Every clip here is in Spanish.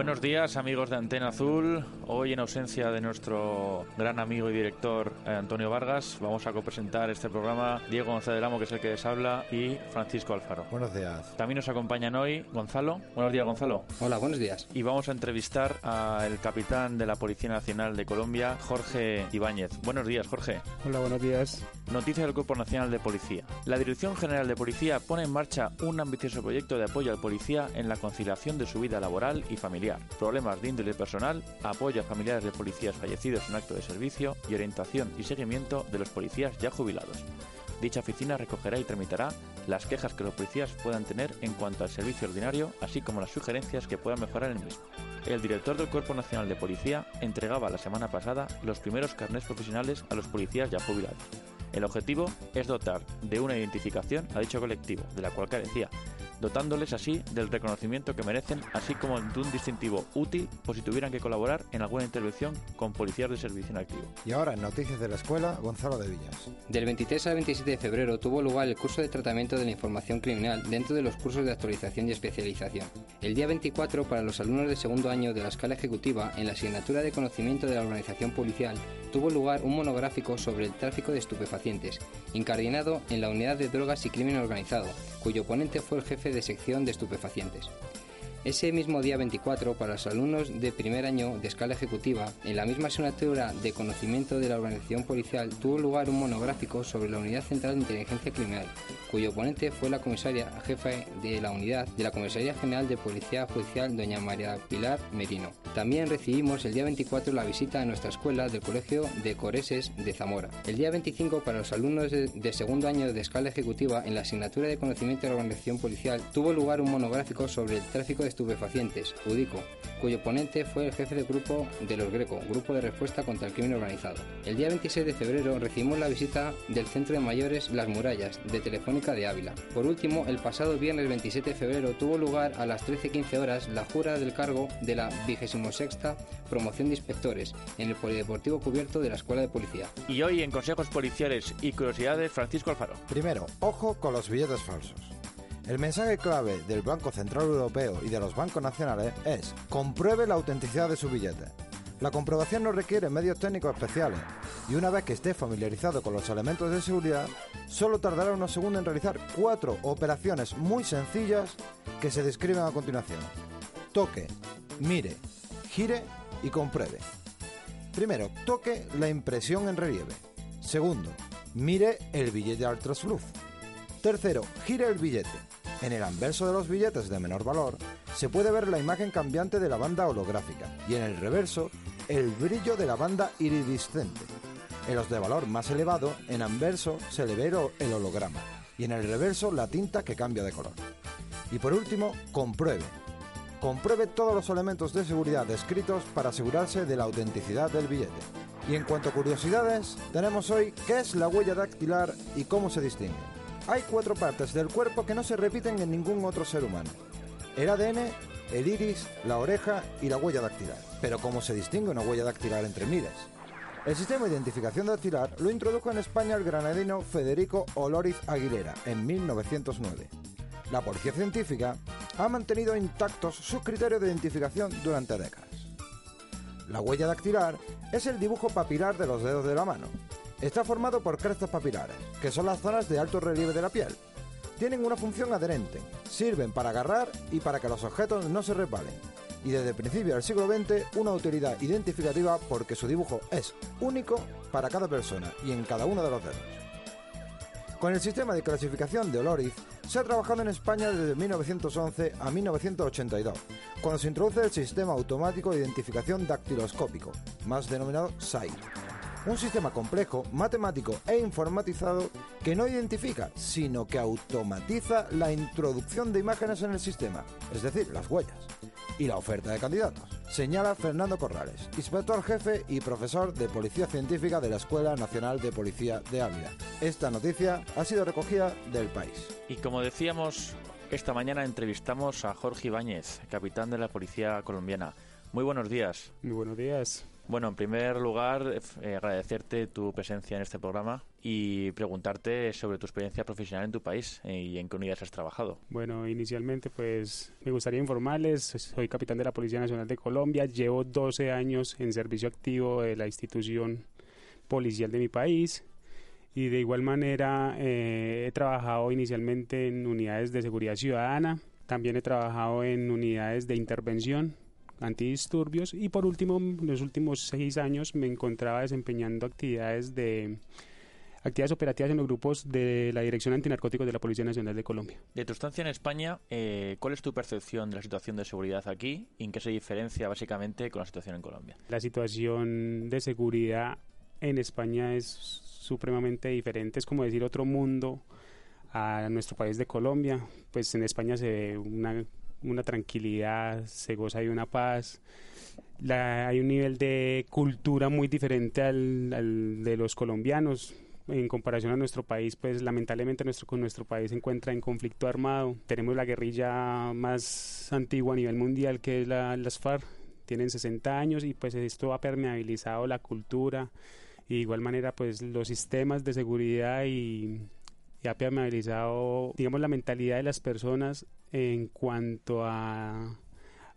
Buenos días amigos de Antena Azul. Hoy en ausencia de nuestro gran amigo y director eh, Antonio Vargas vamos a copresentar este programa Diego González Lamo que es el que les habla y Francisco Alfaro. Buenos días. También nos acompañan hoy Gonzalo. Buenos días Gonzalo. Hola, buenos días. Y vamos a entrevistar al capitán de la Policía Nacional de Colombia, Jorge Ibáñez. Buenos días Jorge. Hola, buenos días. Noticias del Cuerpo Nacional de Policía. La Dirección General de Policía pone en marcha un ambicioso proyecto de apoyo al policía en la conciliación de su vida laboral y familiar, problemas de índole personal, apoyo a familiares de policías fallecidos en acto de servicio y orientación y seguimiento de los policías ya jubilados. Dicha oficina recogerá y tramitará las quejas que los policías puedan tener en cuanto al servicio ordinario, así como las sugerencias que puedan mejorar el mismo. El director del Cuerpo Nacional de Policía entregaba la semana pasada los primeros carnés profesionales a los policías ya jubilados. El objetivo es dotar de una identificación a dicho colectivo, de la cual carecía, dotándoles así del reconocimiento que merecen, así como de un distintivo útil por si tuvieran que colaborar en alguna intervención con policías de servicio en activo. Y ahora en Noticias de la Escuela, Gonzalo de Villas. Del 23 al 27 de febrero tuvo lugar el curso de tratamiento de la información criminal dentro de los cursos de actualización y especialización. El día 24 para los alumnos de segundo año de la escala ejecutiva en la asignatura de conocimiento de la organización policial tuvo lugar un monográfico sobre el tráfico de estupefacientes, incardinado en la unidad de drogas y crimen organizado, cuyo ponente fue el jefe de sección de estupefacientes. Ese mismo día 24, para los alumnos de primer año de escala ejecutiva, en la misma asignatura de conocimiento de la organización policial, tuvo lugar un monográfico sobre la Unidad Central de Inteligencia Criminal, cuyo ponente fue la comisaria jefa de la unidad de la Comisaría General de Policía Judicial, doña María Pilar Merino. También recibimos el día 24 la visita a nuestra escuela del Colegio de Coreses de Zamora. El día 25, para los alumnos de, de segundo año de escala ejecutiva, en la asignatura de conocimiento de la organización policial, tuvo lugar un monográfico sobre el tráfico de estupefacientes, UDICO, cuyo ponente fue el jefe de grupo de los Greco, Grupo de Respuesta contra el Crimen Organizado. El día 26 de febrero recibimos la visita del Centro de Mayores Las Murallas, de Telefónica de Ávila. Por último, el pasado viernes 27 de febrero tuvo lugar a las 13.15 horas la jura del cargo de la 26 Promoción de Inspectores en el Polideportivo Cubierto de la Escuela de Policía. Y hoy en Consejos Policiales y Curiosidades, Francisco Alfaro. Primero, ojo con los billetes falsos. El mensaje clave del Banco Central Europeo y de los bancos nacionales es compruebe la autenticidad de su billete. La comprobación no requiere medios técnicos especiales y una vez que esté familiarizado con los elementos de seguridad, solo tardará unos segundos en realizar cuatro operaciones muy sencillas que se describen a continuación. Toque, mire, gire y compruebe. Primero, toque la impresión en relieve. Segundo, mire el billete al. Tercero, gire el billete. En el anverso de los billetes de menor valor se puede ver la imagen cambiante de la banda holográfica y en el reverso el brillo de la banda iridiscente. En los de valor más elevado, en anverso se le ve el holograma y en el reverso la tinta que cambia de color. Y por último, compruebe. Compruebe todos los elementos de seguridad descritos para asegurarse de la autenticidad del billete. Y en cuanto a curiosidades, tenemos hoy qué es la huella dactilar y cómo se distingue. Hay cuatro partes del cuerpo que no se repiten en ningún otro ser humano. El ADN, el iris, la oreja y la huella dactilar. Pero ¿cómo se distingue una huella dactilar entre miles? El sistema de identificación dactilar lo introdujo en España el granadino Federico Oloriz Aguilera en 1909. La policía científica ha mantenido intactos sus criterios de identificación durante décadas. La huella dactilar es el dibujo papilar de los dedos de la mano. Está formado por crestas papilares, que son las zonas de alto relieve de la piel. Tienen una función adherente, sirven para agarrar y para que los objetos no se resbalen. Y desde el principio del siglo XX, una utilidad identificativa porque su dibujo es único para cada persona y en cada uno de los dedos. Con el sistema de clasificación de Oloriz se ha trabajado en España desde 1911 a 1982, cuando se introduce el sistema automático de identificación dactiloscópico, más denominado SAI. Un sistema complejo, matemático e informatizado que no identifica, sino que automatiza la introducción de imágenes en el sistema, es decir, las huellas, y la oferta de candidatos. Señala Fernando Corrales, inspector jefe y profesor de Policía Científica de la Escuela Nacional de Policía de Ávila. Esta noticia ha sido recogida del país. Y como decíamos, esta mañana entrevistamos a Jorge Ibáñez, capitán de la Policía Colombiana. Muy buenos días. Muy buenos días. Bueno, en primer lugar, eh, agradecerte tu presencia en este programa y preguntarte sobre tu experiencia profesional en tu país eh, y en qué unidades has trabajado. Bueno, inicialmente pues me gustaría informarles, soy capitán de la Policía Nacional de Colombia, llevo 12 años en servicio activo de la institución policial de mi país y de igual manera eh, he trabajado inicialmente en unidades de seguridad ciudadana, también he trabajado en unidades de intervención antidisturbios y por último, en los últimos seis años me encontraba desempeñando actividades de actividades operativas en los grupos de la Dirección Antinarcóticos de la Policía Nacional de Colombia. De tu estancia en España, eh, ¿cuál es tu percepción de la situación de seguridad aquí y en qué se diferencia básicamente con la situación en Colombia? La situación de seguridad en España es supremamente diferente, es como decir otro mundo a nuestro país de Colombia, pues en España se ve una una tranquilidad, se goza de una paz. hay un nivel de cultura muy diferente al, de los colombianos en comparación a nuestro país, pues lamentablemente nuestro, con nuestro país se encuentra en conflicto armado. Tenemos la guerrilla más antigua a nivel mundial que es la, las FARC, tienen 60 años y pues esto ha permeabilizado la cultura y de igual manera pues los sistemas de seguridad y y ha permeabilizado, digamos, la mentalidad de las personas en cuanto a,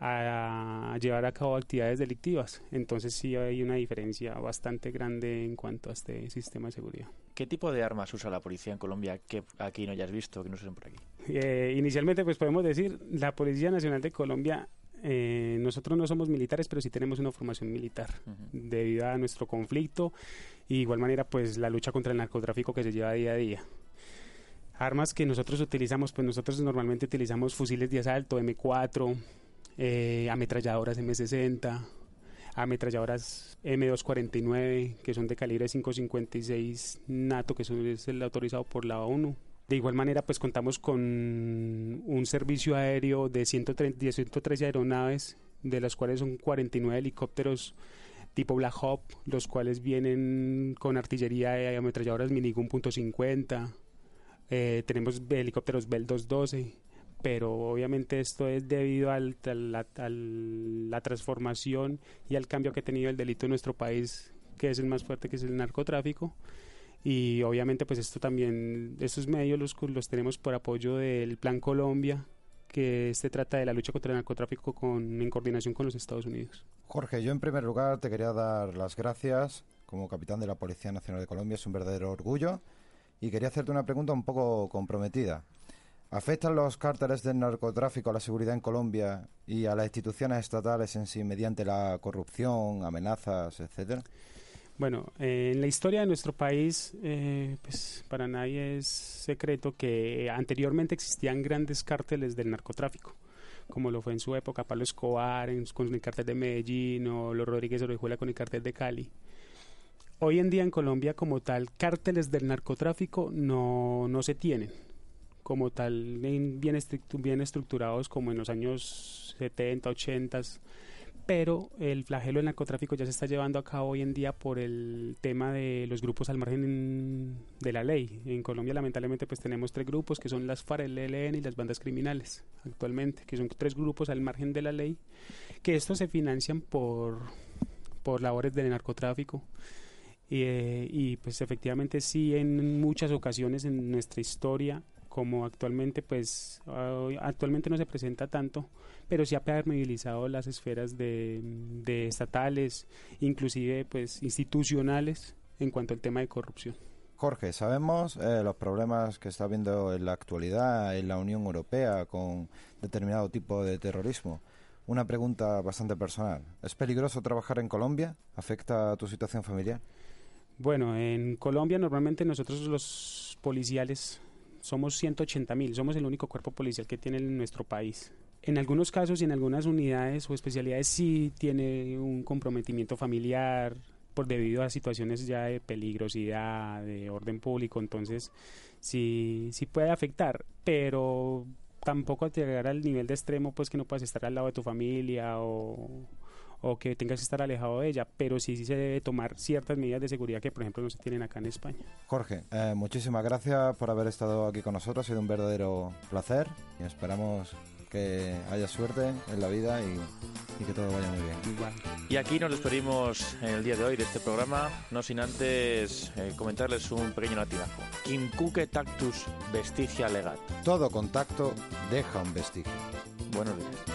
a llevar a cabo actividades delictivas. Entonces sí hay una diferencia bastante grande en cuanto a este sistema de seguridad. ¿Qué tipo de armas usa la policía en Colombia que aquí no hayas visto, que no se ven por aquí? Eh, inicialmente, pues podemos decir, la Policía Nacional de Colombia eh, nosotros no somos militares, pero sí tenemos una formación militar debido a nuestro conflicto y de igual manera pues la lucha contra el narcotráfico que se lleva día a día. Armas que nosotros utilizamos, pues nosotros normalmente utilizamos fusiles de asalto M4, eh, ametralladoras M60, ametralladoras M249, que son de calibre 5.56 NATO, que es el autorizado por la ONU. De igual manera, pues contamos con un servicio aéreo de 130, 113 aeronaves, de las cuales son 49 helicópteros tipo Black Hawk, los cuales vienen con artillería y ametralladoras Minigun .50, eh, tenemos helicópteros Bell 212, pero obviamente esto es debido a la transformación y al cambio que ha tenido el delito en nuestro país, que es el más fuerte, que es el narcotráfico. Y obviamente pues esto también, estos medios los, los tenemos por apoyo del Plan Colombia, que se trata de la lucha contra el narcotráfico con, en coordinación con los Estados Unidos. Jorge, yo en primer lugar te quería dar las gracias como capitán de la Policía Nacional de Colombia, es un verdadero orgullo y quería hacerte una pregunta un poco comprometida. ¿Afectan los cárteles del narcotráfico a la seguridad en Colombia y a las instituciones estatales en sí mediante la corrupción, amenazas, etcétera? Bueno, eh, en la historia de nuestro país, eh, pues para nadie es secreto que anteriormente existían grandes cárteles del narcotráfico, como lo fue en su época Pablo Escobar con el cártel de Medellín o los Rodríguez Orejuela con el cártel de Cali. Hoy en día en Colombia como tal cárteles del narcotráfico no, no se tienen. Como tal bien, bien estructurados como en los años 70, 80, pero el flagelo del narcotráfico ya se está llevando a cabo hoy en día por el tema de los grupos al margen de la ley. En Colombia lamentablemente pues tenemos tres grupos que son las FARC, el ELN y las bandas criminales actualmente, que son tres grupos al margen de la ley, que estos se financian por, por labores de narcotráfico eh, y pues efectivamente sí en muchas ocasiones en nuestra historia como actualmente pues actualmente no se presenta tanto pero sí ha permeabilizado las esferas de, estatales inclusive pues institucionales en cuanto al tema de corrupción Jorge, sabemos eh, los problemas que está habiendo en la actualidad en la Unión Europea con determinado tipo de terrorismo. Una pregunta bastante personal. ¿Es peligroso trabajar en Colombia? ¿Afecta a tu situación familiar? Bueno, en Colombia normalmente nosotros los policiales somos 180 mil, somos el único cuerpo policial que tiene en nuestro país. En algunos casos y en algunas unidades o especialidades sí tiene un comprometimiento familiar, por debido a situaciones ya de peligrosidad, de orden público, entonces sí, sí puede afectar, pero tampoco llegar al nivel de extremo pues que no puedas estar al lado de tu familia o, o que tengas que estar alejado de ella, pero sí, sí se debe tomar ciertas medidas de seguridad que, por ejemplo, no se tienen acá en España. Jorge, eh, muchísimas gracias por haber estado aquí con nosotros, ha sido un verdadero placer y esperamos que haya suerte en la vida y, y que todo vaya muy bien. Igual. Y aquí nos despedimos en el día de hoy de este programa, no sin antes eh, comentarles un pequeño latinazo. Quincuque tactus vestigia legat. Todo contacto deja un vestigio. Buenos días.